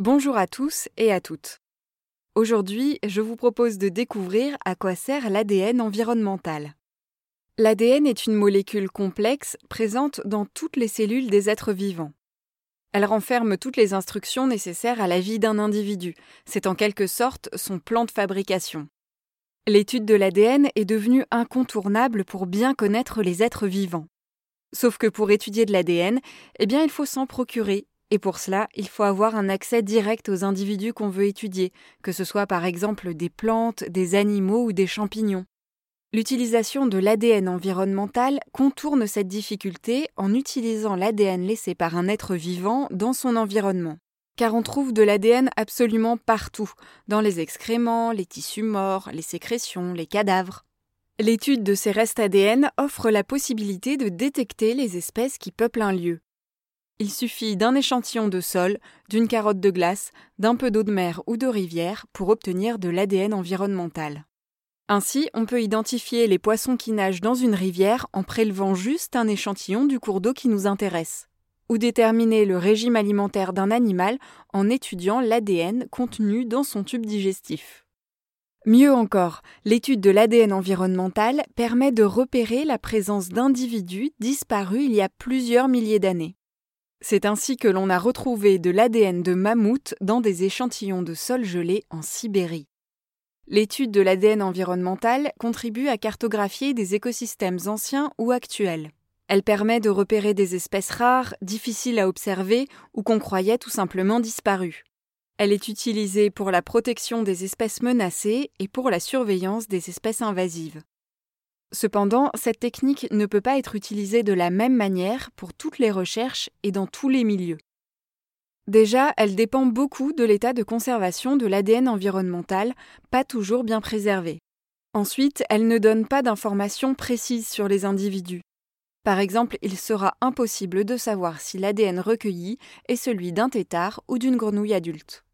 Bonjour à tous et à toutes. Aujourd'hui, je vous propose de découvrir à quoi sert l'ADN environnemental. L'ADN est une molécule complexe présente dans toutes les cellules des êtres vivants. Elle renferme toutes les instructions nécessaires à la vie d'un individu. C'est en quelque sorte son plan de fabrication. L'étude de l'ADN est devenue incontournable pour bien connaître les êtres vivants. Sauf que pour étudier de l'ADN, eh bien, il faut s'en procurer et pour cela, il faut avoir un accès direct aux individus qu'on veut étudier, que ce soit par exemple des plantes, des animaux ou des champignons. L'utilisation de l'ADN environnemental contourne cette difficulté en utilisant l'ADN laissé par un être vivant dans son environnement. Car on trouve de l'ADN absolument partout, dans les excréments, les tissus morts, les sécrétions, les cadavres. L'étude de ces restes ADN offre la possibilité de détecter les espèces qui peuplent un lieu. Il suffit d'un échantillon de sol, d'une carotte de glace, d'un peu d'eau de mer ou de rivière pour obtenir de l'ADN environnemental. Ainsi, on peut identifier les poissons qui nagent dans une rivière en prélevant juste un échantillon du cours d'eau qui nous intéresse, ou déterminer le régime alimentaire d'un animal en étudiant l'ADN contenu dans son tube digestif. Mieux encore, l'étude de l'ADN environnemental permet de repérer la présence d'individus disparus il y a plusieurs milliers d'années. C'est ainsi que l'on a retrouvé de l'ADN de mammouth dans des échantillons de sol gelé en Sibérie. L'étude de l'ADN environnemental contribue à cartographier des écosystèmes anciens ou actuels. Elle permet de repérer des espèces rares, difficiles à observer ou qu'on croyait tout simplement disparues. Elle est utilisée pour la protection des espèces menacées et pour la surveillance des espèces invasives. Cependant, cette technique ne peut pas être utilisée de la même manière pour toutes les recherches et dans tous les milieux. Déjà, elle dépend beaucoup de l'état de conservation de l'ADN environnemental, pas toujours bien préservé. Ensuite, elle ne donne pas d'informations précises sur les individus. Par exemple, il sera impossible de savoir si l'ADN recueilli est celui d'un tétard ou d'une grenouille adulte.